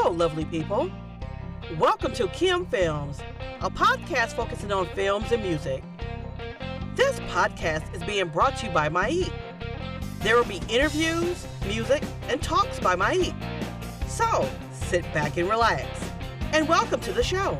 Hello, lovely people. Welcome to Kim Films, a podcast focusing on films and music. This podcast is being brought to you by Maik. There will be interviews, music, and talks by Maik. So sit back and relax. And welcome to the show.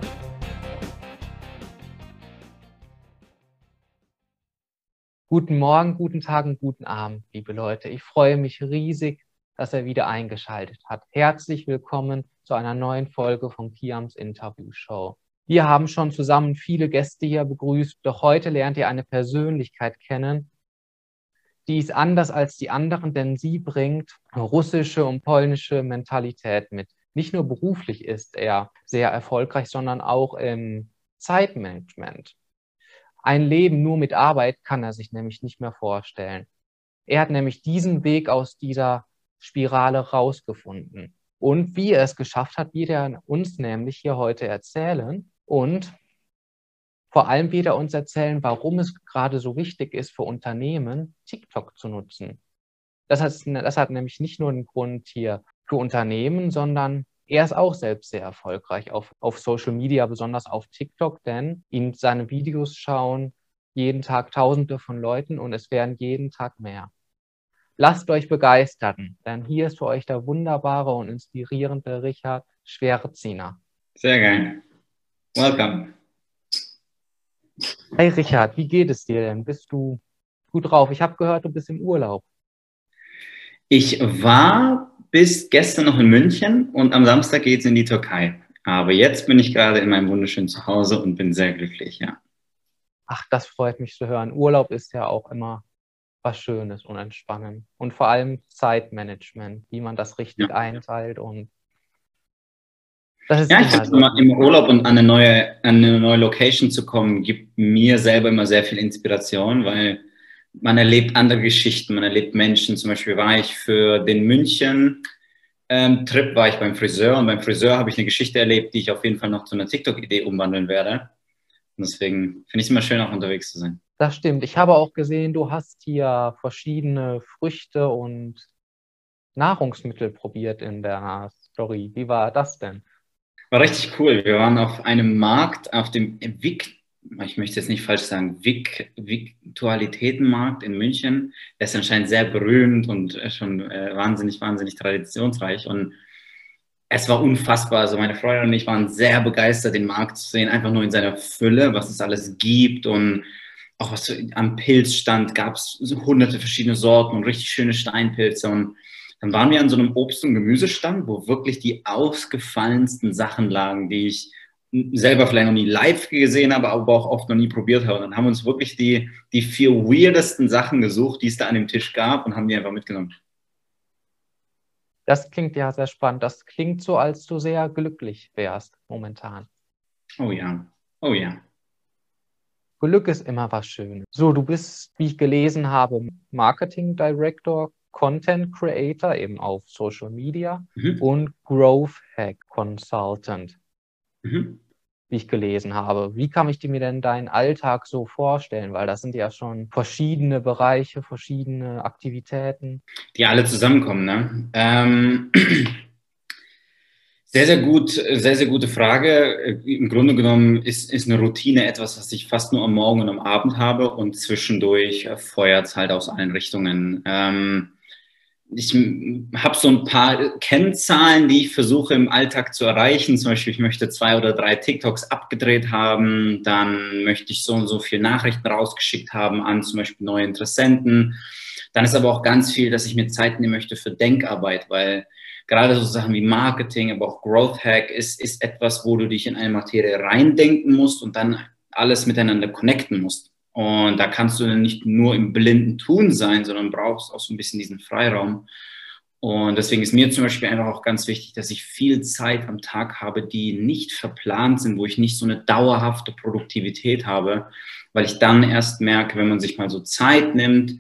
Guten Morgen, guten Tag guten Abend, liebe Leute. Ich freue mich riesig, dass er wieder eingeschaltet hat. Herzlich willkommen zu einer neuen Folge von Kiams Interview Show. Wir haben schon zusammen viele Gäste hier begrüßt, doch heute lernt ihr eine Persönlichkeit kennen, die ist anders als die anderen, denn sie bringt russische und polnische Mentalität mit. Nicht nur beruflich ist er sehr erfolgreich, sondern auch im Zeitmanagement. Ein Leben nur mit Arbeit kann er sich nämlich nicht mehr vorstellen. Er hat nämlich diesen Weg aus dieser Spirale rausgefunden. Und wie er es geschafft hat, wird er uns nämlich hier heute erzählen. Und vor allem wird er uns erzählen, warum es gerade so wichtig ist für Unternehmen, TikTok zu nutzen. Das hat, das hat nämlich nicht nur einen Grund hier für Unternehmen, sondern er ist auch selbst sehr erfolgreich auf, auf Social Media, besonders auf TikTok, denn ihn seine Videos schauen jeden Tag Tausende von Leuten und es werden jeden Tag mehr. Lasst euch begeistern, denn hier ist für euch der wunderbare und inspirierende Richard Schwerziner. Sehr geil. Welcome. Hey Richard, wie geht es dir denn? Bist du gut drauf? Ich habe gehört, du bist im Urlaub. Ich war bis gestern noch in München und am Samstag geht es in die Türkei. Aber jetzt bin ich gerade in meinem wunderschönen Zuhause und bin sehr glücklich, ja. Ach, das freut mich zu hören. Urlaub ist ja auch immer was Schönes und entspannend. Und vor allem Zeitmanagement, wie man das richtig ja. einteilt und das ist ja, ich finde so. immer im Urlaub und an eine, neue, an eine neue Location zu kommen, gibt mir selber immer sehr viel Inspiration, weil man erlebt andere Geschichten, man erlebt Menschen. Zum Beispiel war ich für den München ähm, Trip war ich beim Friseur und beim Friseur habe ich eine Geschichte erlebt, die ich auf jeden Fall noch zu einer TikTok-Idee umwandeln werde. Und deswegen finde ich es immer schön, auch unterwegs zu sein. Das stimmt. Ich habe auch gesehen, du hast hier verschiedene Früchte und Nahrungsmittel probiert in der Story. Wie war das denn? War richtig cool. Wir waren auf einem Markt, auf dem Vic ich möchte jetzt nicht falsch sagen, Vik, Viktualitätenmarkt in München. Der ist anscheinend sehr berühmt und schon äh, wahnsinnig, wahnsinnig traditionsreich. Und es war unfassbar. Also meine Freundin und ich waren sehr begeistert, den Markt zu sehen, einfach nur in seiner Fülle, was es alles gibt und auch was am Pilzstand gab es so hunderte verschiedene Sorten und richtig schöne Steinpilze und dann waren wir an so einem Obst- und Gemüsestand, wo wirklich die ausgefallensten Sachen lagen, die ich selber vielleicht noch nie live gesehen habe, aber auch oft noch nie probiert habe. Und dann haben wir uns wirklich die, die vier weirdesten Sachen gesucht, die es da an dem Tisch gab und haben die einfach mitgenommen. Das klingt ja sehr spannend. Das klingt so, als du sehr glücklich wärst momentan. Oh ja, oh ja. Glück ist immer was Schönes. So, du bist, wie ich gelesen habe, Marketing Director, Content Creator eben auf Social Media mhm. und Growth Hack Consultant mhm. wie ich gelesen habe. Wie kann ich mir denn deinen Alltag so vorstellen? Weil das sind ja schon verschiedene Bereiche, verschiedene Aktivitäten. Die alle zusammenkommen, ne? Ähm, sehr, sehr gut, sehr, sehr gute Frage. Im Grunde genommen ist, ist eine Routine etwas, was ich fast nur am Morgen und am Abend habe und zwischendurch feuert es halt aus allen Richtungen. Ähm, ich habe so ein paar Kennzahlen, die ich versuche im Alltag zu erreichen. Zum Beispiel, ich möchte zwei oder drei TikToks abgedreht haben, dann möchte ich so und so viele Nachrichten rausgeschickt haben an zum Beispiel neue Interessenten. Dann ist aber auch ganz viel, dass ich mir Zeit nehmen möchte für Denkarbeit, weil gerade so Sachen wie Marketing, aber auch Growth Hack ist, ist etwas, wo du dich in eine Materie reindenken musst und dann alles miteinander connecten musst. Und da kannst du nicht nur im blinden Tun sein, sondern brauchst auch so ein bisschen diesen Freiraum. Und deswegen ist mir zum Beispiel einfach auch ganz wichtig, dass ich viel Zeit am Tag habe, die nicht verplant sind, wo ich nicht so eine dauerhafte Produktivität habe, weil ich dann erst merke, wenn man sich mal so Zeit nimmt,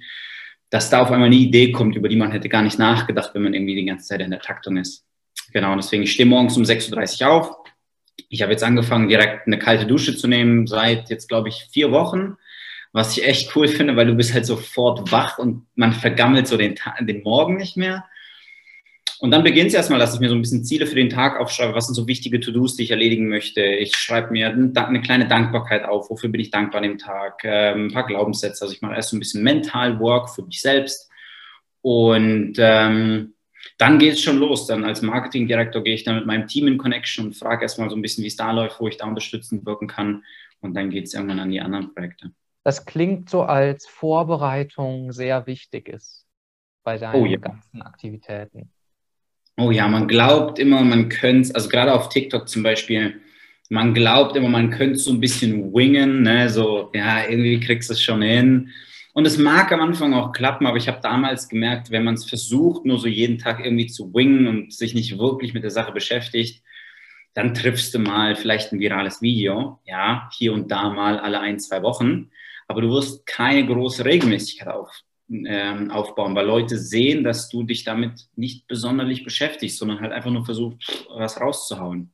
dass da auf einmal eine Idee kommt, über die man hätte gar nicht nachgedacht, wenn man irgendwie die ganze Zeit in der Taktung ist. Genau, deswegen, ich stehe morgens um 6.30 Uhr auf. Ich habe jetzt angefangen, direkt eine kalte Dusche zu nehmen, seit jetzt, glaube ich, vier Wochen was ich echt cool finde, weil du bist halt sofort wach und man vergammelt so den, den Morgen nicht mehr. Und dann beginnt es erstmal, dass ich mir so ein bisschen Ziele für den Tag aufschreibe. Was sind so wichtige To-Dos, die ich erledigen möchte? Ich schreibe mir eine kleine Dankbarkeit auf. Wofür bin ich dankbar an dem Tag? Ähm, ein paar Glaubenssätze. Also ich mache erst so ein bisschen Mental Work für mich selbst. Und ähm, dann geht es schon los. Dann als Marketingdirektor gehe ich dann mit meinem Team in Connection und frage erstmal so ein bisschen, wie es da läuft, wo ich da unterstützend wirken kann. Und dann geht es irgendwann an die anderen Projekte. Das klingt so, als Vorbereitung sehr wichtig ist bei deinen oh, ja. ganzen Aktivitäten. Oh ja, man glaubt immer, man könnte, also gerade auf TikTok zum Beispiel, man glaubt immer, man könnte so ein bisschen wingen, ne? so, ja, irgendwie kriegst du es schon hin. Und es mag am Anfang auch klappen, aber ich habe damals gemerkt, wenn man es versucht, nur so jeden Tag irgendwie zu wingen und sich nicht wirklich mit der Sache beschäftigt, dann triffst du mal vielleicht ein virales Video, ja, hier und da mal alle ein, zwei Wochen, aber du wirst keine große Regelmäßigkeit auf, ähm, aufbauen, weil Leute sehen, dass du dich damit nicht besonders beschäftigst, sondern halt einfach nur versuchst, was rauszuhauen.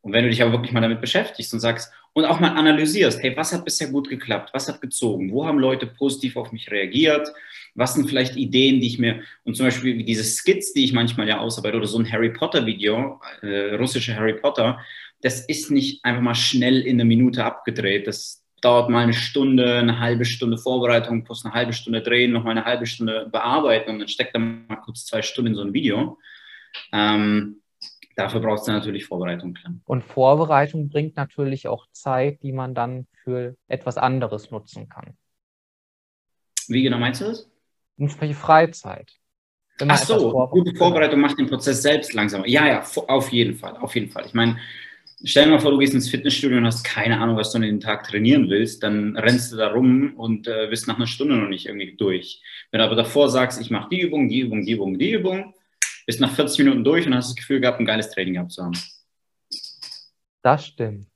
Und wenn du dich aber wirklich mal damit beschäftigst und sagst und auch mal analysierst, hey, was hat bisher gut geklappt? Was hat gezogen? Wo haben Leute positiv auf mich reagiert? Was sind vielleicht Ideen, die ich mir, und zum Beispiel diese Skits, die ich manchmal ja ausarbeite, oder so ein Harry Potter Video, äh, russische Harry Potter, das ist nicht einfach mal schnell in einer Minute abgedreht. Das, dauert mal eine Stunde, eine halbe Stunde Vorbereitung, plus eine halbe Stunde drehen, noch mal eine halbe Stunde bearbeiten und dann steckt dann mal kurz zwei Stunden in so ein Video. Ähm, dafür braucht es dann natürlich Vorbereitung. Und Vorbereitung bringt natürlich auch Zeit, die man dann für etwas anderes nutzen kann. Wie genau meinst du das? Beispiel Freizeit. Ach so, gute Vorbereitung macht den Prozess selbst langsamer. Ja, ja, auf jeden Fall, auf jeden Fall. Ich meine, Stell dir mal vor, du gehst ins Fitnessstudio und hast keine Ahnung, was du an den Tag trainieren willst, dann rennst du da rum und äh, bist nach einer Stunde noch nicht irgendwie durch. Wenn du aber davor sagst, ich mache die Übung, die Übung, die Übung, die Übung, bist nach 40 Minuten durch und hast das Gefühl gehabt, ein geiles Training gehabt zu haben. Das stimmt.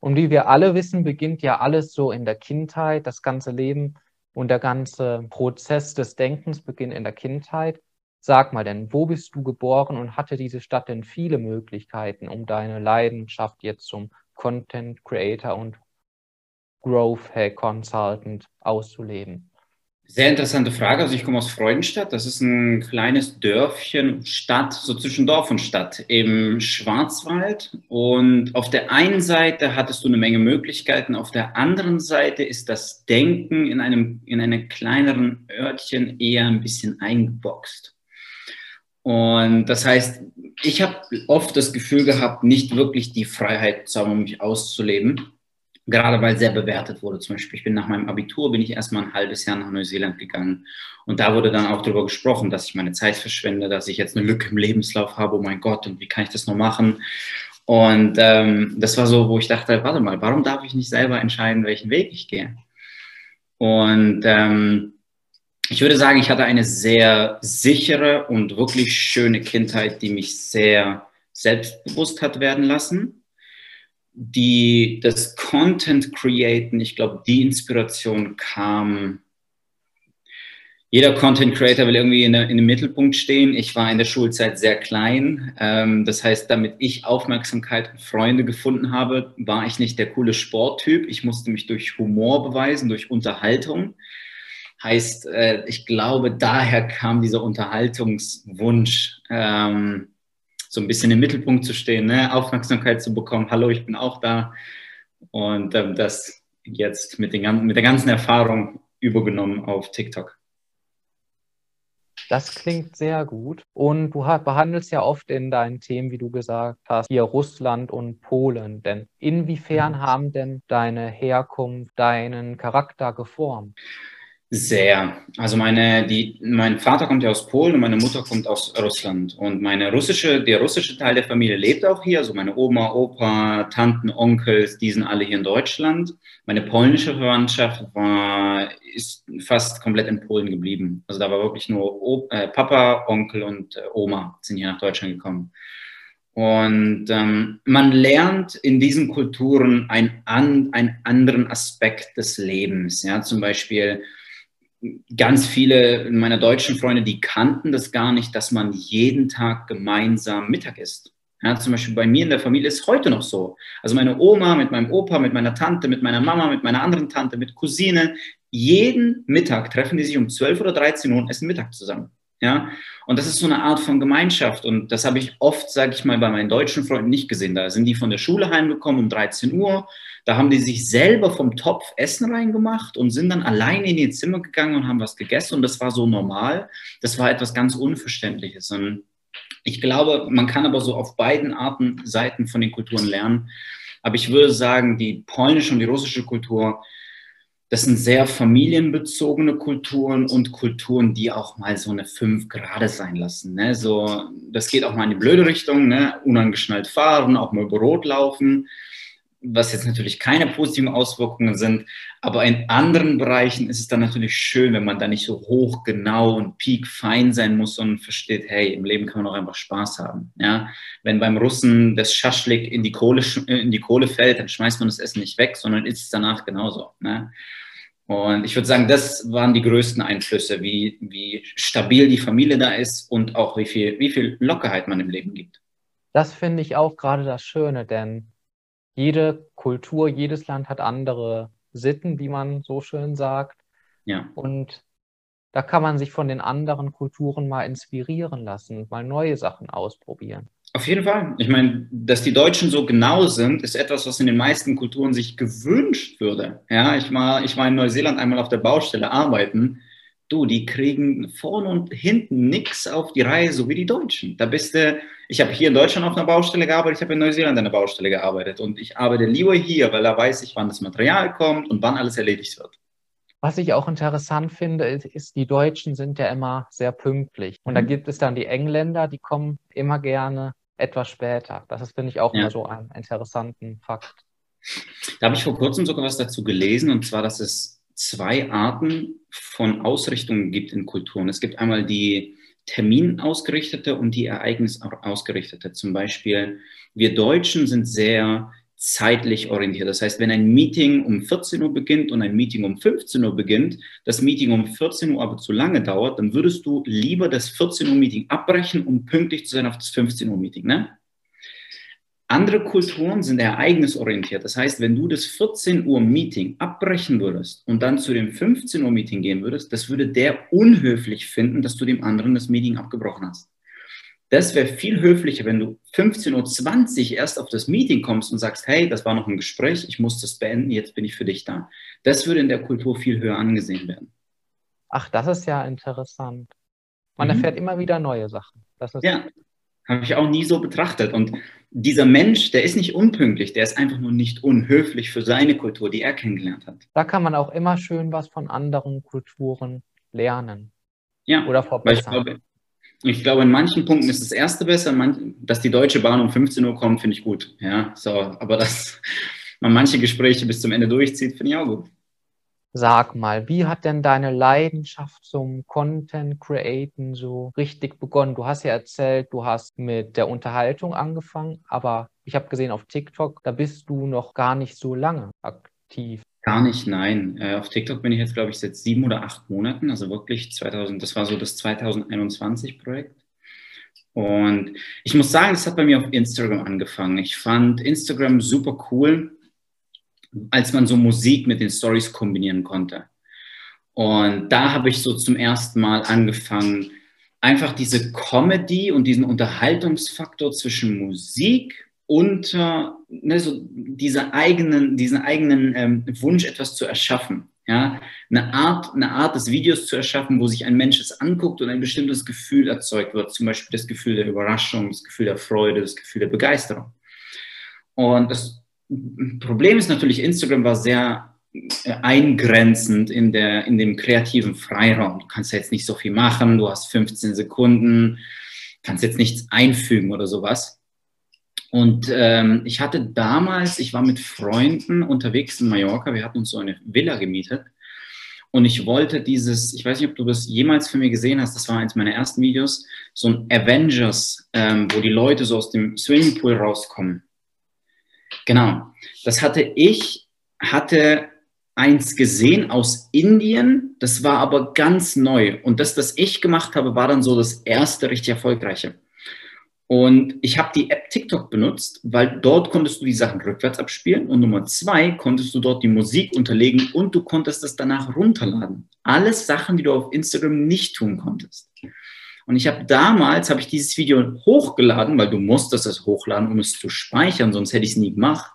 Und wie wir alle wissen, beginnt ja alles so in der Kindheit, das ganze Leben und der ganze Prozess des Denkens beginnt in der Kindheit. Sag mal denn, wo bist du geboren und hatte diese Stadt denn viele Möglichkeiten, um deine Leidenschaft jetzt zum Content Creator und Growth Hack Consultant auszuleben? Sehr interessante Frage. Also ich komme aus Freudenstadt. Das ist ein kleines Dörfchen, Stadt, so zwischen Dorf und Stadt im Schwarzwald. Und auf der einen Seite hattest du eine Menge Möglichkeiten. Auf der anderen Seite ist das Denken in einem, in einem kleineren Örtchen eher ein bisschen eingeboxt. Und das heißt, ich habe oft das Gefühl gehabt, nicht wirklich die Freiheit zu haben, mich auszuleben. Gerade weil sehr bewertet wurde. Zum Beispiel, ich bin nach meinem Abitur, bin ich erstmal ein halbes Jahr nach Neuseeland gegangen. Und da wurde dann auch darüber gesprochen, dass ich meine Zeit verschwende, dass ich jetzt eine Lücke im Lebenslauf habe. Oh mein Gott, und wie kann ich das noch machen? Und ähm, das war so, wo ich dachte, warte mal, warum darf ich nicht selber entscheiden, welchen Weg ich gehe? Und ähm, ich würde sagen, ich hatte eine sehr sichere und wirklich schöne Kindheit, die mich sehr selbstbewusst hat werden lassen. Die, das Content Createn, ich glaube, die Inspiration kam. Jeder Content Creator will irgendwie in, der, in dem Mittelpunkt stehen. Ich war in der Schulzeit sehr klein. Ähm, das heißt, damit ich Aufmerksamkeit und Freunde gefunden habe, war ich nicht der coole Sporttyp. Ich musste mich durch Humor beweisen, durch Unterhaltung. Heißt, äh, ich glaube, daher kam dieser Unterhaltungswunsch, ähm, so ein bisschen im Mittelpunkt zu stehen, ne? Aufmerksamkeit zu bekommen. Hallo, ich bin auch da. Und ähm, das jetzt mit, den, mit der ganzen Erfahrung übergenommen auf TikTok. Das klingt sehr gut. Und du behandelst ja oft in deinen Themen, wie du gesagt hast, hier Russland und Polen. Denn inwiefern mhm. haben denn deine Herkunft deinen Charakter geformt? Sehr. Also meine, die, mein Vater kommt ja aus Polen und meine Mutter kommt aus Russland. Und meine russische, der russische Teil der Familie lebt auch hier. Also meine Oma, Opa, Tanten, Onkels, die sind alle hier in Deutschland. Meine polnische Verwandtschaft war, ist fast komplett in Polen geblieben. Also da war wirklich nur o äh, Papa, Onkel und äh, Oma sind hier nach Deutschland gekommen. Und ähm, man lernt in diesen Kulturen ein, an, einen anderen Aspekt des Lebens. Ja, zum Beispiel ganz viele meiner deutschen Freunde, die kannten das gar nicht, dass man jeden Tag gemeinsam Mittag isst. Ja, zum Beispiel bei mir in der Familie ist heute noch so. Also meine Oma mit meinem Opa, mit meiner Tante, mit meiner Mama, mit meiner anderen Tante, mit Cousine. Jeden Mittag treffen die sich um 12 oder 13 Uhr und essen Mittag zusammen. Ja, und das ist so eine Art von Gemeinschaft. Und das habe ich oft, sage ich mal, bei meinen deutschen Freunden nicht gesehen. Da sind die von der Schule heimgekommen um 13 Uhr. Da haben die sich selber vom Topf Essen reingemacht und sind dann alleine in ihr Zimmer gegangen und haben was gegessen. Und das war so normal. Das war etwas ganz Unverständliches. Und ich glaube, man kann aber so auf beiden Arten, Seiten von den Kulturen lernen. Aber ich würde sagen, die polnische und die russische Kultur, das sind sehr familienbezogene Kulturen und Kulturen, die auch mal so eine fünf Grade sein lassen. Ne? So, das geht auch mal in die blöde Richtung, ne? unangeschnallt fahren, auch mal über Rot laufen was jetzt natürlich keine positiven Auswirkungen sind, aber in anderen Bereichen ist es dann natürlich schön, wenn man da nicht so hoch, genau und peak fein sein muss und versteht, hey, im Leben kann man auch einfach Spaß haben. Ja? Wenn beim Russen das Schaschlik in die Kohle, in die Kohle fällt, dann schmeißt man das Essen nicht weg, sondern isst es danach genauso. Ne? Und ich würde sagen, das waren die größten Einflüsse, wie, wie stabil die Familie da ist und auch wie viel, wie viel Lockerheit man im Leben gibt. Das finde ich auch gerade das Schöne, denn jede Kultur, jedes Land hat andere Sitten, wie man so schön sagt. Ja. Und da kann man sich von den anderen Kulturen mal inspirieren lassen, mal neue Sachen ausprobieren. Auf jeden Fall. Ich meine, dass die Deutschen so genau sind, ist etwas, was in den meisten Kulturen sich gewünscht würde. Ja, ich war, ich war in Neuseeland einmal auf der Baustelle arbeiten du, die kriegen vorne und hinten nichts auf die Reihe, so wie die Deutschen. Da bist du, ich habe hier in Deutschland auf einer Baustelle gearbeitet, ich habe in Neuseeland an einer Baustelle gearbeitet und ich arbeite lieber hier, weil da weiß ich, wann das Material kommt und wann alles erledigt wird. Was ich auch interessant finde, ist, die Deutschen sind ja immer sehr pünktlich. Und mhm. da gibt es dann die Engländer, die kommen immer gerne etwas später. Das ist, finde ich, auch ja. immer so einen interessanten Fakt. Da habe ich vor kurzem sogar was dazu gelesen, und zwar, dass es zwei Arten von Ausrichtungen gibt in Kulturen. Es gibt einmal die terminausgerichtete und die ereignisausgerichtete. Zum Beispiel, wir Deutschen sind sehr zeitlich orientiert. Das heißt, wenn ein Meeting um 14 Uhr beginnt und ein Meeting um 15 Uhr beginnt, das Meeting um 14 Uhr aber zu lange dauert, dann würdest du lieber das 14 Uhr Meeting abbrechen, um pünktlich zu sein auf das 15 Uhr Meeting. Ne? Andere Kulturen sind ereignisorientiert. Das heißt, wenn du das 14 Uhr Meeting abbrechen würdest und dann zu dem 15 Uhr Meeting gehen würdest, das würde der unhöflich finden, dass du dem anderen das Meeting abgebrochen hast. Das wäre viel höflicher, wenn du 15.20 Uhr erst auf das Meeting kommst und sagst, hey, das war noch ein Gespräch, ich muss das beenden, jetzt bin ich für dich da. Das würde in der Kultur viel höher angesehen werden. Ach, das ist ja interessant. Man mhm. erfährt immer wieder neue Sachen. ja, habe ich auch nie so betrachtet. Und dieser Mensch, der ist nicht unpünktlich, der ist einfach nur nicht unhöflich für seine Kultur, die er kennengelernt hat. Da kann man auch immer schön was von anderen Kulturen lernen. Ja, oder verbessern. Ich glaube, ich glaube, in manchen Punkten ist das erste besser, dass die Deutsche Bahn um 15 Uhr kommt, finde ich gut. Ja, so, aber dass man manche Gespräche bis zum Ende durchzieht, finde ich auch gut. Sag mal, wie hat denn deine Leidenschaft zum Content Createn so richtig begonnen? Du hast ja erzählt, du hast mit der Unterhaltung angefangen, aber ich habe gesehen auf TikTok, da bist du noch gar nicht so lange aktiv. Gar nicht, nein. Äh, auf TikTok bin ich jetzt, glaube ich, seit sieben oder acht Monaten, also wirklich 2000, das war so das 2021-Projekt. Und ich muss sagen, das hat bei mir auf Instagram angefangen. Ich fand Instagram super cool als man so Musik mit den Stories kombinieren konnte. Und da habe ich so zum ersten Mal angefangen, einfach diese Comedy und diesen Unterhaltungsfaktor zwischen Musik äh, ne, so diese eigenen, diesen eigenen ähm, Wunsch, etwas zu erschaffen. Ja, eine Art, eine Art des Videos zu erschaffen, wo sich ein Mensch es anguckt und ein bestimmtes Gefühl erzeugt wird. Zum Beispiel das Gefühl der Überraschung, das Gefühl der Freude, das Gefühl der Begeisterung. Und das Problem ist natürlich, Instagram war sehr äh, eingrenzend in, der, in dem kreativen Freiraum. Du kannst jetzt nicht so viel machen, du hast 15 Sekunden, kannst jetzt nichts einfügen oder sowas. Und ähm, ich hatte damals, ich war mit Freunden unterwegs in Mallorca, wir hatten uns so eine Villa gemietet. Und ich wollte dieses, ich weiß nicht, ob du das jemals für mich gesehen hast, das war eins meiner ersten Videos, so ein Avengers, ähm, wo die Leute so aus dem Swimmingpool rauskommen. Genau. Das hatte ich, hatte eins gesehen aus Indien, das war aber ganz neu. Und das, was ich gemacht habe, war dann so das erste richtig erfolgreiche. Und ich habe die App TikTok benutzt, weil dort konntest du die Sachen rückwärts abspielen und Nummer zwei konntest du dort die Musik unterlegen und du konntest es danach runterladen. Alles Sachen, die du auf Instagram nicht tun konntest. Und ich habe damals, habe ich dieses Video hochgeladen, weil du musstest es hochladen, um es zu speichern, sonst hätte ich es nie gemacht.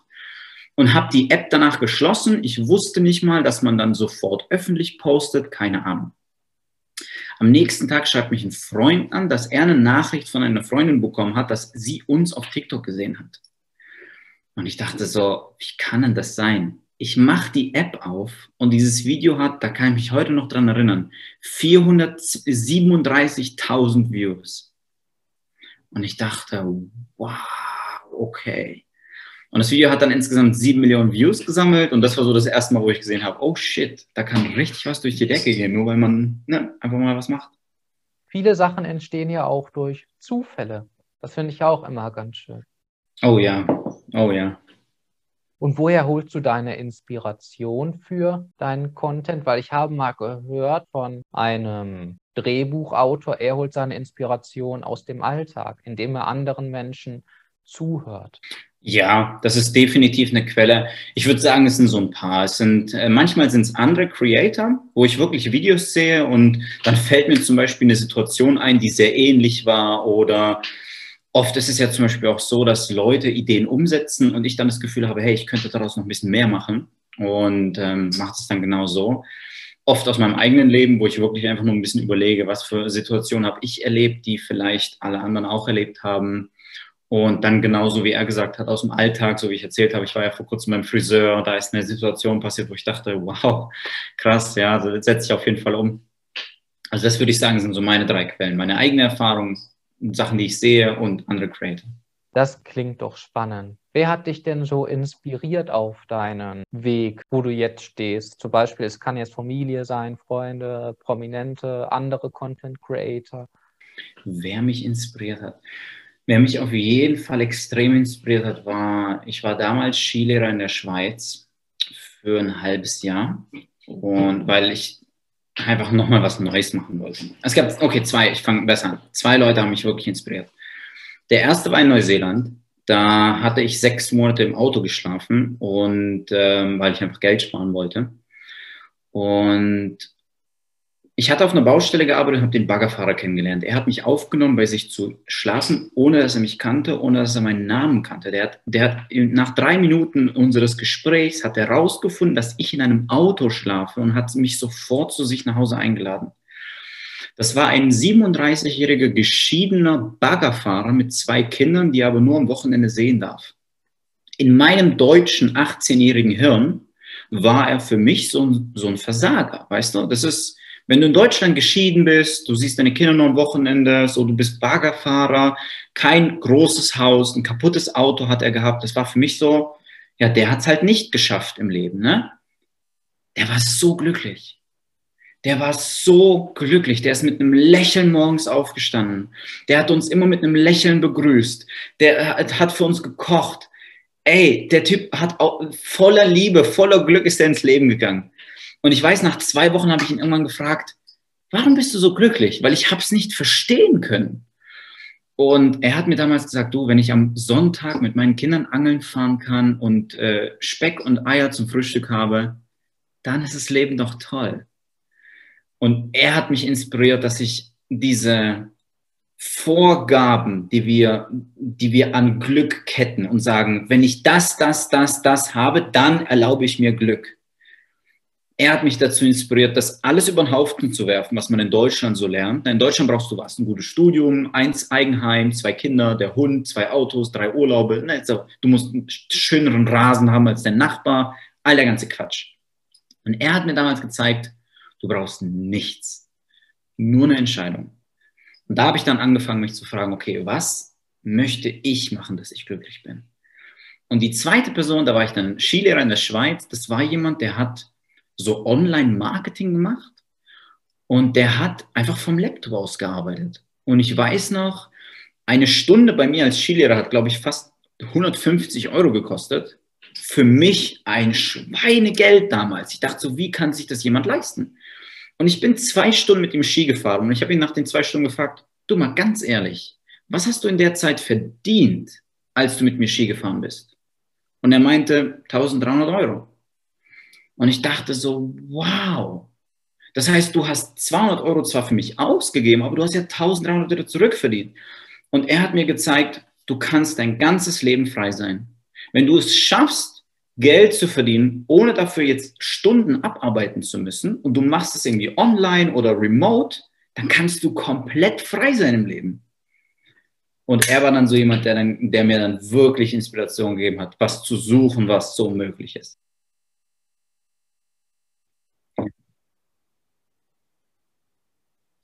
Und habe die App danach geschlossen. Ich wusste nicht mal, dass man dann sofort öffentlich postet, keine Ahnung. Am nächsten Tag schreibt mich ein Freund an, dass er eine Nachricht von einer Freundin bekommen hat, dass sie uns auf TikTok gesehen hat. Und ich dachte so, wie kann denn das sein? Ich mache die App auf und dieses Video hat, da kann ich mich heute noch dran erinnern, 437.000 Views. Und ich dachte, wow, okay. Und das Video hat dann insgesamt sieben Millionen Views gesammelt und das war so das erste Mal, wo ich gesehen habe, oh shit, da kann richtig was durch die Decke gehen, nur weil man ne, einfach mal was macht. Viele Sachen entstehen ja auch durch Zufälle. Das finde ich auch immer ganz schön. Oh ja, oh ja. Und woher holst du deine Inspiration für deinen Content? Weil ich habe mal gehört von einem Drehbuchautor, er holt seine Inspiration aus dem Alltag, indem er anderen Menschen zuhört. Ja, das ist definitiv eine Quelle. Ich würde sagen, es sind so ein paar. Es sind äh, manchmal sind es andere Creator, wo ich wirklich Videos sehe und dann fällt mir zum Beispiel eine Situation ein, die sehr ähnlich war oder oft ist es ja zum Beispiel auch so, dass Leute Ideen umsetzen und ich dann das Gefühl habe, hey, ich könnte daraus noch ein bisschen mehr machen und ähm, mache es dann genau so. Oft aus meinem eigenen Leben, wo ich wirklich einfach nur ein bisschen überlege, was für Situationen habe ich erlebt, die vielleicht alle anderen auch erlebt haben und dann genauso wie er gesagt hat, aus dem Alltag, so wie ich erzählt habe, ich war ja vor kurzem beim Friseur und da ist eine Situation passiert, wo ich dachte, wow, krass, ja, das setze ich auf jeden Fall um. Also das würde ich sagen, sind so meine drei Quellen. Meine eigene Erfahrung, Sachen, die ich sehe und andere Creator. Das klingt doch spannend. Wer hat dich denn so inspiriert auf deinen Weg, wo du jetzt stehst? Zum Beispiel, es kann jetzt Familie sein, Freunde, Prominente, andere Content Creator. Wer mich inspiriert hat. Wer mich auf jeden Fall extrem inspiriert hat, war, ich war damals Skilehrer in der Schweiz für ein halbes Jahr. Und weil ich einfach nochmal was Neues machen wollte. Es gab, okay, zwei, ich fange besser an. Zwei Leute haben mich wirklich inspiriert. Der erste war in Neuseeland. Da hatte ich sechs Monate im Auto geschlafen und ähm, weil ich einfach Geld sparen wollte. Und ich hatte auf einer Baustelle gearbeitet und habe den Baggerfahrer kennengelernt. Er hat mich aufgenommen, bei sich zu schlafen, ohne dass er mich kannte, ohne dass er meinen Namen kannte. Der hat, der hat nach drei Minuten unseres Gesprächs hat er herausgefunden, dass ich in einem Auto schlafe und hat mich sofort zu sich nach Hause eingeladen. Das war ein 37-jähriger geschiedener Baggerfahrer mit zwei Kindern, die er aber nur am Wochenende sehen darf. In meinem deutschen 18-jährigen Hirn war er für mich so so ein Versager, weißt du? Das ist, wenn du in Deutschland geschieden bist, du siehst deine Kinder nur am Wochenende, so du bist Baggerfahrer, kein großes Haus, ein kaputtes Auto hat er gehabt. Das war für mich so, ja, der hat es halt nicht geschafft im Leben, ne? Der war so glücklich. Der war so glücklich. Der ist mit einem Lächeln morgens aufgestanden. Der hat uns immer mit einem Lächeln begrüßt. Der hat für uns gekocht. Ey, der Typ hat auch voller Liebe, voller Glück ist er ins Leben gegangen. Und ich weiß, nach zwei Wochen habe ich ihn irgendwann gefragt, warum bist du so glücklich? Weil ich habe es nicht verstehen können. Und er hat mir damals gesagt, du, wenn ich am Sonntag mit meinen Kindern angeln fahren kann und äh, Speck und Eier zum Frühstück habe, dann ist das Leben doch toll. Und er hat mich inspiriert, dass ich diese Vorgaben, die wir, die wir an Glück ketten und sagen, wenn ich das, das, das, das habe, dann erlaube ich mir Glück er hat mich dazu inspiriert, das alles über den Haufen zu werfen, was man in Deutschland so lernt. In Deutschland brauchst du was, ein gutes Studium, eins Eigenheim, zwei Kinder, der Hund, zwei Autos, drei Urlaube. Du musst einen schöneren Rasen haben als dein Nachbar, all der ganze Quatsch. Und er hat mir damals gezeigt, du brauchst nichts, nur eine Entscheidung. Und da habe ich dann angefangen, mich zu fragen, okay, was möchte ich machen, dass ich glücklich bin? Und die zweite Person, da war ich dann Skilehrer in der Schweiz, das war jemand, der hat so Online-Marketing gemacht und der hat einfach vom Laptop aus gearbeitet. Und ich weiß noch, eine Stunde bei mir als Skilehrer hat, glaube ich, fast 150 Euro gekostet. Für mich ein Schweinegeld damals. Ich dachte so, wie kann sich das jemand leisten? Und ich bin zwei Stunden mit dem Ski gefahren und ich habe ihn nach den zwei Stunden gefragt, du mal ganz ehrlich, was hast du in der Zeit verdient, als du mit mir Ski gefahren bist? Und er meinte 1300 Euro. Und ich dachte so, wow, Das heißt, du hast 200 Euro zwar für mich ausgegeben, aber du hast ja 1300 wieder zurückverdient. Und er hat mir gezeigt, du kannst dein ganzes Leben frei sein. Wenn du es schaffst, Geld zu verdienen, ohne dafür jetzt Stunden abarbeiten zu müssen und du machst es irgendwie online oder remote, dann kannst du komplett frei sein im Leben. Und er war dann so jemand, der, dann, der mir dann wirklich Inspiration gegeben hat, was zu suchen, was so möglich ist.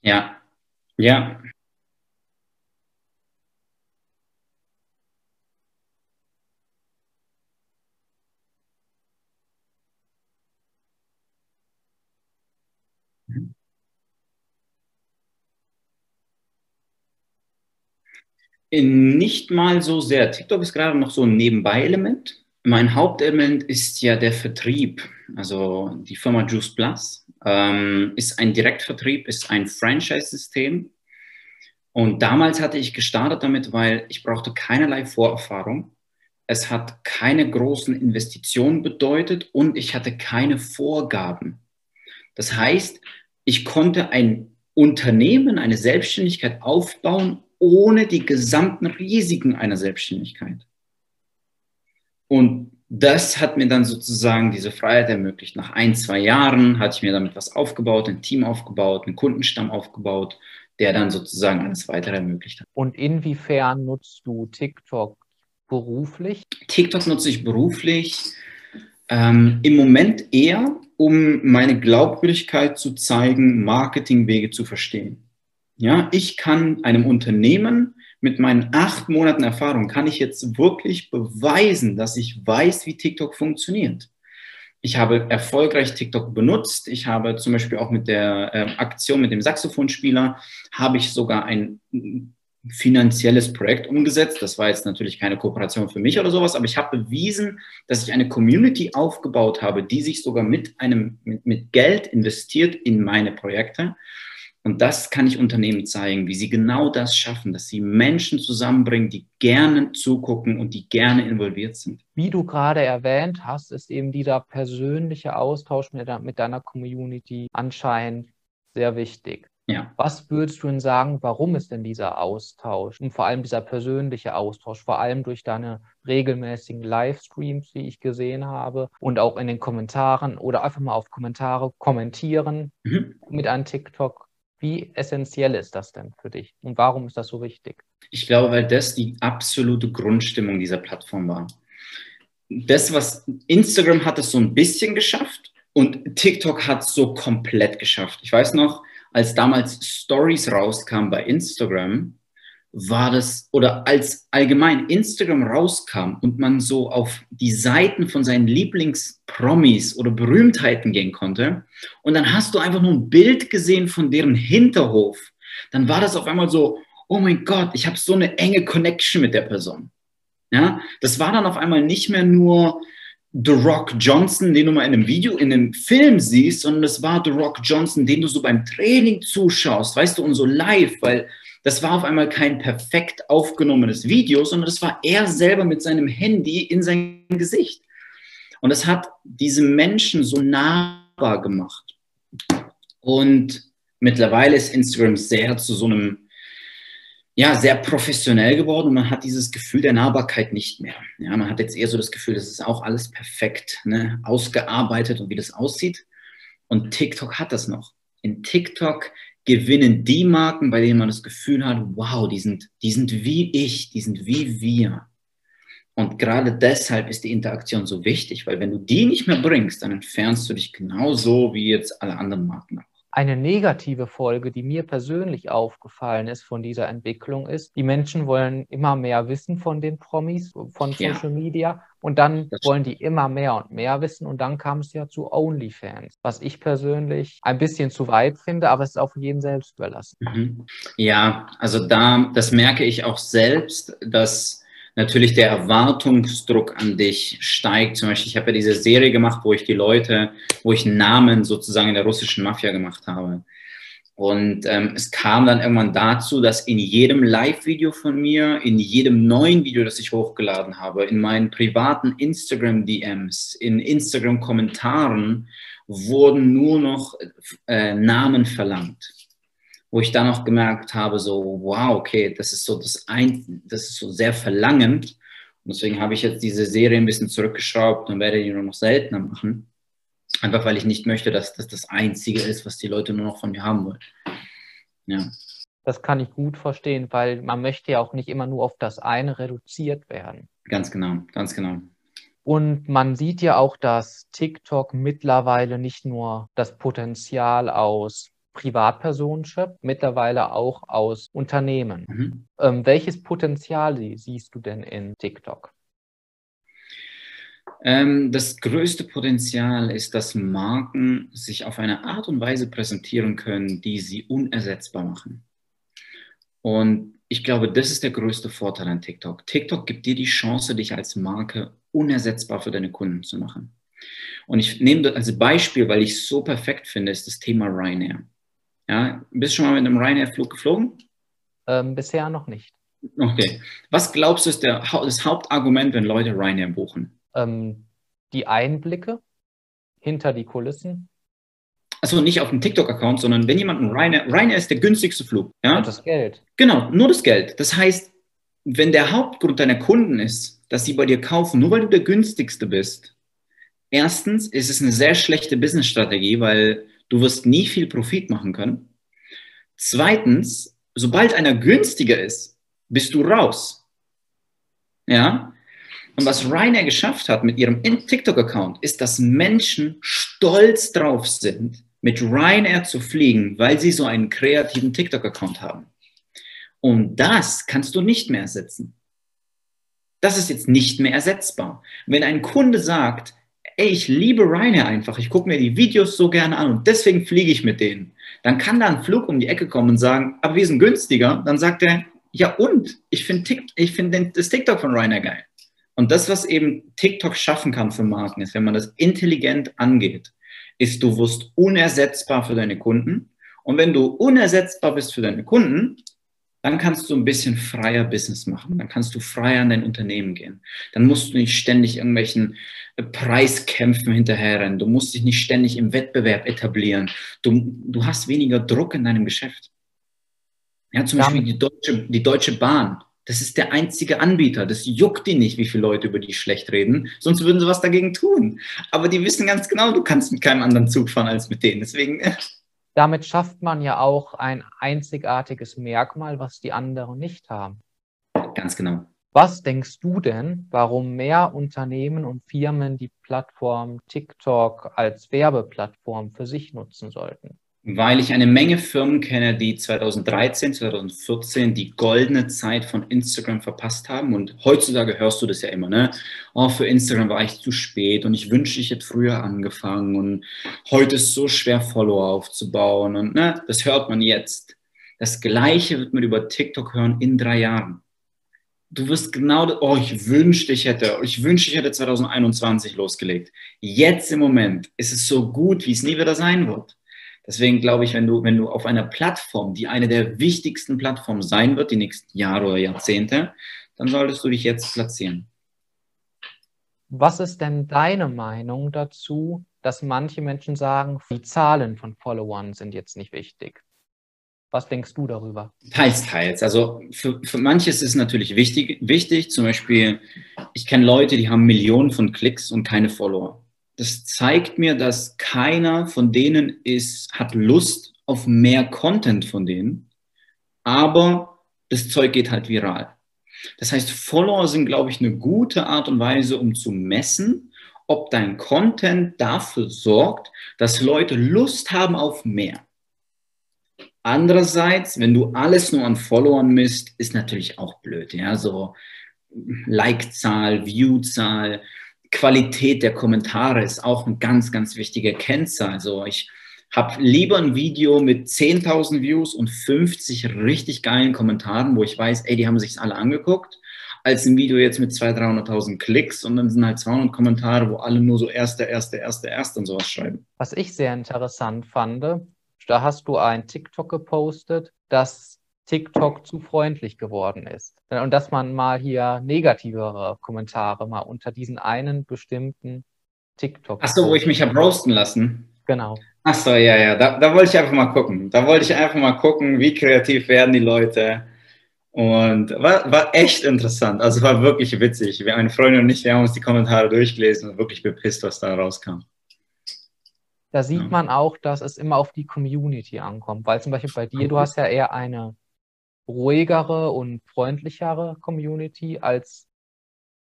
Ja, ja. Nicht mal so sehr. TikTok ist gerade noch so ein Nebenbei-Element. Mein Hauptelement ist ja der Vertrieb. Also die Firma Juice Plus ähm, ist ein Direktvertrieb, ist ein Franchise-System. Und damals hatte ich gestartet damit, weil ich brauchte keinerlei Vorerfahrung. Es hat keine großen Investitionen bedeutet und ich hatte keine Vorgaben. Das heißt, ich konnte ein Unternehmen, eine Selbstständigkeit aufbauen, ohne die gesamten Risiken einer Selbstständigkeit. Und das hat mir dann sozusagen diese Freiheit ermöglicht. Nach ein, zwei Jahren hatte ich mir damit was aufgebaut, ein Team aufgebaut, einen Kundenstamm aufgebaut, der dann sozusagen alles weitere ermöglicht hat. Und inwiefern nutzt du TikTok beruflich? TikTok nutze ich beruflich ähm, im Moment eher, um meine Glaubwürdigkeit zu zeigen, Marketingwege zu verstehen. Ja, ich kann einem Unternehmen mit meinen acht Monaten Erfahrung, kann ich jetzt wirklich beweisen, dass ich weiß, wie TikTok funktioniert. Ich habe erfolgreich TikTok benutzt. Ich habe zum Beispiel auch mit der äh, Aktion mit dem Saxophonspieler, habe ich sogar ein finanzielles Projekt umgesetzt. Das war jetzt natürlich keine Kooperation für mich oder sowas, aber ich habe bewiesen, dass ich eine Community aufgebaut habe, die sich sogar mit einem, mit, mit Geld investiert in meine Projekte. Und das kann ich Unternehmen zeigen, wie sie genau das schaffen, dass sie Menschen zusammenbringen, die gerne zugucken und die gerne involviert sind. Wie du gerade erwähnt hast, ist eben dieser persönliche Austausch mit, mit deiner Community anscheinend sehr wichtig. Ja. Was würdest du denn sagen, warum ist denn dieser Austausch und vor allem dieser persönliche Austausch, vor allem durch deine regelmäßigen Livestreams, die ich gesehen habe und auch in den Kommentaren oder einfach mal auf Kommentare kommentieren mhm. mit einem TikTok? Wie essentiell ist das denn für dich und warum ist das so wichtig? Ich glaube, weil das die absolute Grundstimmung dieser Plattform war. Das, was Instagram hat es so ein bisschen geschafft und TikTok hat es so komplett geschafft. Ich weiß noch, als damals Stories rauskam bei Instagram, war das, oder als allgemein Instagram rauskam und man so auf die Seiten von seinen Lieblingspromis oder Berühmtheiten gehen konnte und dann hast du einfach nur ein Bild gesehen von deren Hinterhof, dann war das auf einmal so, oh mein Gott, ich habe so eine enge Connection mit der Person. Ja, das war dann auf einmal nicht mehr nur The Rock Johnson, den du mal in einem Video, in einem Film siehst, sondern das war The Rock Johnson, den du so beim Training zuschaust, weißt du, und so live, weil das war auf einmal kein perfekt aufgenommenes Video, sondern das war er selber mit seinem Handy in sein Gesicht. Und das hat diese Menschen so nahbar gemacht. Und mittlerweile ist Instagram sehr zu so einem ja, sehr professionell geworden und man hat dieses Gefühl der Nahbarkeit nicht mehr. Ja, man hat jetzt eher so das Gefühl, das ist auch alles perfekt ne, ausgearbeitet und wie das aussieht. Und TikTok hat das noch. In TikTok gewinnen die Marken, bei denen man das Gefühl hat, wow, die sind, die sind wie ich, die sind wie wir. Und gerade deshalb ist die Interaktion so wichtig, weil wenn du die nicht mehr bringst, dann entfernst du dich genauso wie jetzt alle anderen Marken auch. Eine negative Folge, die mir persönlich aufgefallen ist von dieser Entwicklung, ist, die Menschen wollen immer mehr wissen von den Promis, von Social ja. Media und dann wollen die immer mehr und mehr wissen und dann kam es ja zu OnlyFans, was ich persönlich ein bisschen zu weit finde, aber es ist auf jeden selbst überlassen. Mhm. Ja, also da, das merke ich auch selbst, dass natürlich der Erwartungsdruck an dich steigt. Zum Beispiel, ich habe ja diese Serie gemacht, wo ich die Leute, wo ich Namen sozusagen in der russischen Mafia gemacht habe. Und ähm, es kam dann irgendwann dazu, dass in jedem Live-Video von mir, in jedem neuen Video, das ich hochgeladen habe, in meinen privaten Instagram-DMs, in Instagram-Kommentaren wurden nur noch äh, Namen verlangt. Wo ich dann auch gemerkt habe, so, wow, okay, das ist so das ein, das ist so sehr verlangend. Und deswegen habe ich jetzt diese Serie ein bisschen zurückgeschraubt und werde die nur noch seltener machen. Einfach weil ich nicht möchte, dass das das Einzige ist, was die Leute nur noch von mir haben wollen. Ja. Das kann ich gut verstehen, weil man möchte ja auch nicht immer nur auf das eine reduziert werden. Ganz genau, ganz genau. Und man sieht ja auch, dass TikTok mittlerweile nicht nur das Potenzial aus Privatpersonen schöpft, mittlerweile auch aus Unternehmen. Mhm. Ähm, welches Potenzial siehst du denn in TikTok? Ähm, das größte Potenzial ist, dass Marken sich auf eine Art und Weise präsentieren können, die sie unersetzbar machen. Und ich glaube, das ist der größte Vorteil an TikTok. TikTok gibt dir die Chance, dich als Marke unersetzbar für deine Kunden zu machen. Und ich nehme das als Beispiel, weil ich es so perfekt finde, ist das Thema Ryanair. Ja, bist du schon mal mit einem Ryanair-Flug geflogen? Ähm, bisher noch nicht. Okay. Was glaubst du ist der, das Hauptargument, wenn Leute Ryanair buchen? Ähm, die Einblicke hinter die Kulissen. Also nicht auf dem TikTok-Account, sondern wenn jemand ein Ryanair, Ryanair ist der günstigste Flug. Ja? Und das Geld. Genau, nur das Geld. Das heißt, wenn der Hauptgrund deiner Kunden ist, dass sie bei dir kaufen, nur weil du der günstigste bist, erstens ist es eine sehr schlechte Businessstrategie, weil du wirst nie viel Profit machen können. Zweitens, sobald einer günstiger ist, bist du raus. Ja? Und was Ryanair geschafft hat mit ihrem TikTok-Account, ist, dass Menschen stolz drauf sind, mit Ryanair zu fliegen, weil sie so einen kreativen TikTok-Account haben. Und das kannst du nicht mehr ersetzen. Das ist jetzt nicht mehr ersetzbar. Wenn ein Kunde sagt, ey, ich liebe Ryanair einfach, ich gucke mir die Videos so gerne an und deswegen fliege ich mit denen, dann kann da ein Flug um die Ecke kommen und sagen, aber wir sind günstiger. Dann sagt er, ja und? Ich finde find das TikTok von Ryanair geil. Und das, was eben TikTok schaffen kann für Marken, ist, wenn man das intelligent angeht, ist, du wirst unersetzbar für deine Kunden. Und wenn du unersetzbar bist für deine Kunden, dann kannst du ein bisschen freier Business machen. Dann kannst du freier an dein Unternehmen gehen. Dann musst du nicht ständig irgendwelchen äh, Preiskämpfen hinterherrennen. Du musst dich nicht ständig im Wettbewerb etablieren. Du, du hast weniger Druck in deinem Geschäft. Ja, zum Beispiel die Deutsche, die Deutsche Bahn. Das ist der einzige Anbieter. Das juckt die nicht, wie viele Leute über die schlecht reden. Sonst würden sie was dagegen tun. Aber die wissen ganz genau, du kannst mit keinem anderen Zug fahren als mit denen. Deswegen. Damit schafft man ja auch ein einzigartiges Merkmal, was die anderen nicht haben. Ganz genau. Was denkst du denn, warum mehr Unternehmen und Firmen die Plattform TikTok als Werbeplattform für sich nutzen sollten? Weil ich eine Menge Firmen kenne, die 2013, 2014 die goldene Zeit von Instagram verpasst haben. Und heutzutage hörst du das ja immer, ne? Oh, für Instagram war ich zu spät und ich wünschte, ich hätte früher angefangen und heute ist so schwer, Follower aufzubauen. Und ne, das hört man jetzt. Das Gleiche wird man über TikTok hören in drei Jahren. Du wirst genau, oh, ich wünschte, ich hätte, ich wünschte, ich hätte 2021 losgelegt. Jetzt im Moment ist es so gut, wie es nie wieder sein wird. Deswegen glaube ich, wenn du, wenn du auf einer Plattform, die eine der wichtigsten Plattformen sein wird, die nächsten Jahre oder Jahrzehnte, dann solltest du dich jetzt platzieren. Was ist denn deine Meinung dazu, dass manche Menschen sagen, die Zahlen von Followern sind jetzt nicht wichtig? Was denkst du darüber? Teils, teils. Also für, für manche ist es natürlich wichtig, wichtig. Zum Beispiel, ich kenne Leute, die haben Millionen von Klicks und keine Follower das zeigt mir, dass keiner von denen ist, hat Lust auf mehr Content von denen, aber das Zeug geht halt viral. Das heißt, Follower sind, glaube ich, eine gute Art und Weise, um zu messen, ob dein Content dafür sorgt, dass Leute Lust haben auf mehr. Andererseits, wenn du alles nur an Followern misst, ist natürlich auch blöd. Ja, so Like-Zahl, View-Zahl. Qualität der Kommentare ist auch ein ganz, ganz wichtiger Kennzahl. Also ich habe lieber ein Video mit 10.000 Views und 50 richtig geilen Kommentaren, wo ich weiß, ey, die haben sich alle angeguckt, als ein Video jetzt mit 200.000, 300.000 Klicks und dann sind halt 200 Kommentare, wo alle nur so erste, erste, erste, erste und sowas schreiben. Was ich sehr interessant fand, da hast du ein TikTok gepostet, das TikTok zu freundlich geworden ist. Und dass man mal hier negativere Kommentare mal unter diesen einen bestimmten TikTok. Ach so, wo ich mich habe roasten lassen. Genau. Ach so, ja, ja, da, da wollte ich einfach mal gucken. Da wollte ich einfach mal gucken, wie kreativ werden die Leute. Und war, war echt interessant. Also war wirklich witzig. Wir, meine Freundin und ich, wir haben uns die Kommentare durchgelesen und wirklich bepisst, was da rauskam. Da sieht man auch, dass es immer auf die Community ankommt. Weil zum Beispiel bei dir, du hast ja eher eine ruhigere und freundlichere Community als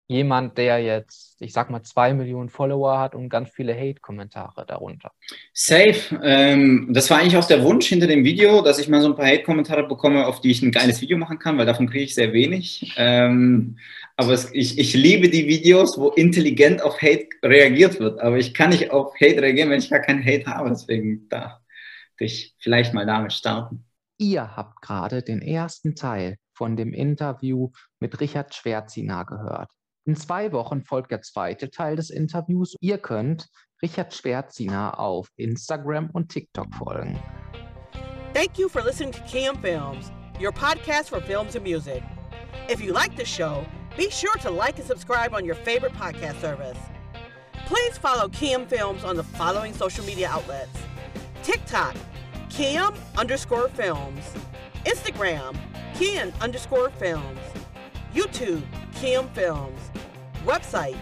jemand, der jetzt, ich sag mal, zwei Millionen Follower hat und ganz viele Hate-Kommentare darunter. Safe. Ähm, das war eigentlich auch der Wunsch hinter dem Video, dass ich mal so ein paar Hate-Kommentare bekomme, auf die ich ein geiles Video machen kann, weil davon kriege ich sehr wenig. Ähm, aber es, ich, ich liebe die Videos, wo intelligent auf Hate reagiert wird. Aber ich kann nicht auf Hate reagieren, wenn ich gar keinen Hate habe. Deswegen da ich vielleicht mal damit starten. Ihr habt gerade den ersten Teil von dem Interview mit Richard Schwerziner gehört. In zwei Wochen folgt der zweite Teil des Interviews. Ihr könnt Richard Schwerziner auf Instagram und TikTok folgen. Thank you for listening to Kim Films, your podcast for films and music. If you like the show, be sure to like and subscribe on your favorite podcast service. Please follow Kim Films on the following social media outlets TikTok, Kim underscore films, Instagram, Kim underscore films, YouTube, Kim Films, website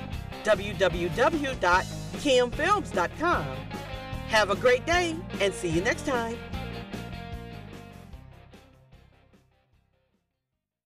www.kimfilms.com. Have a great day and see you next time.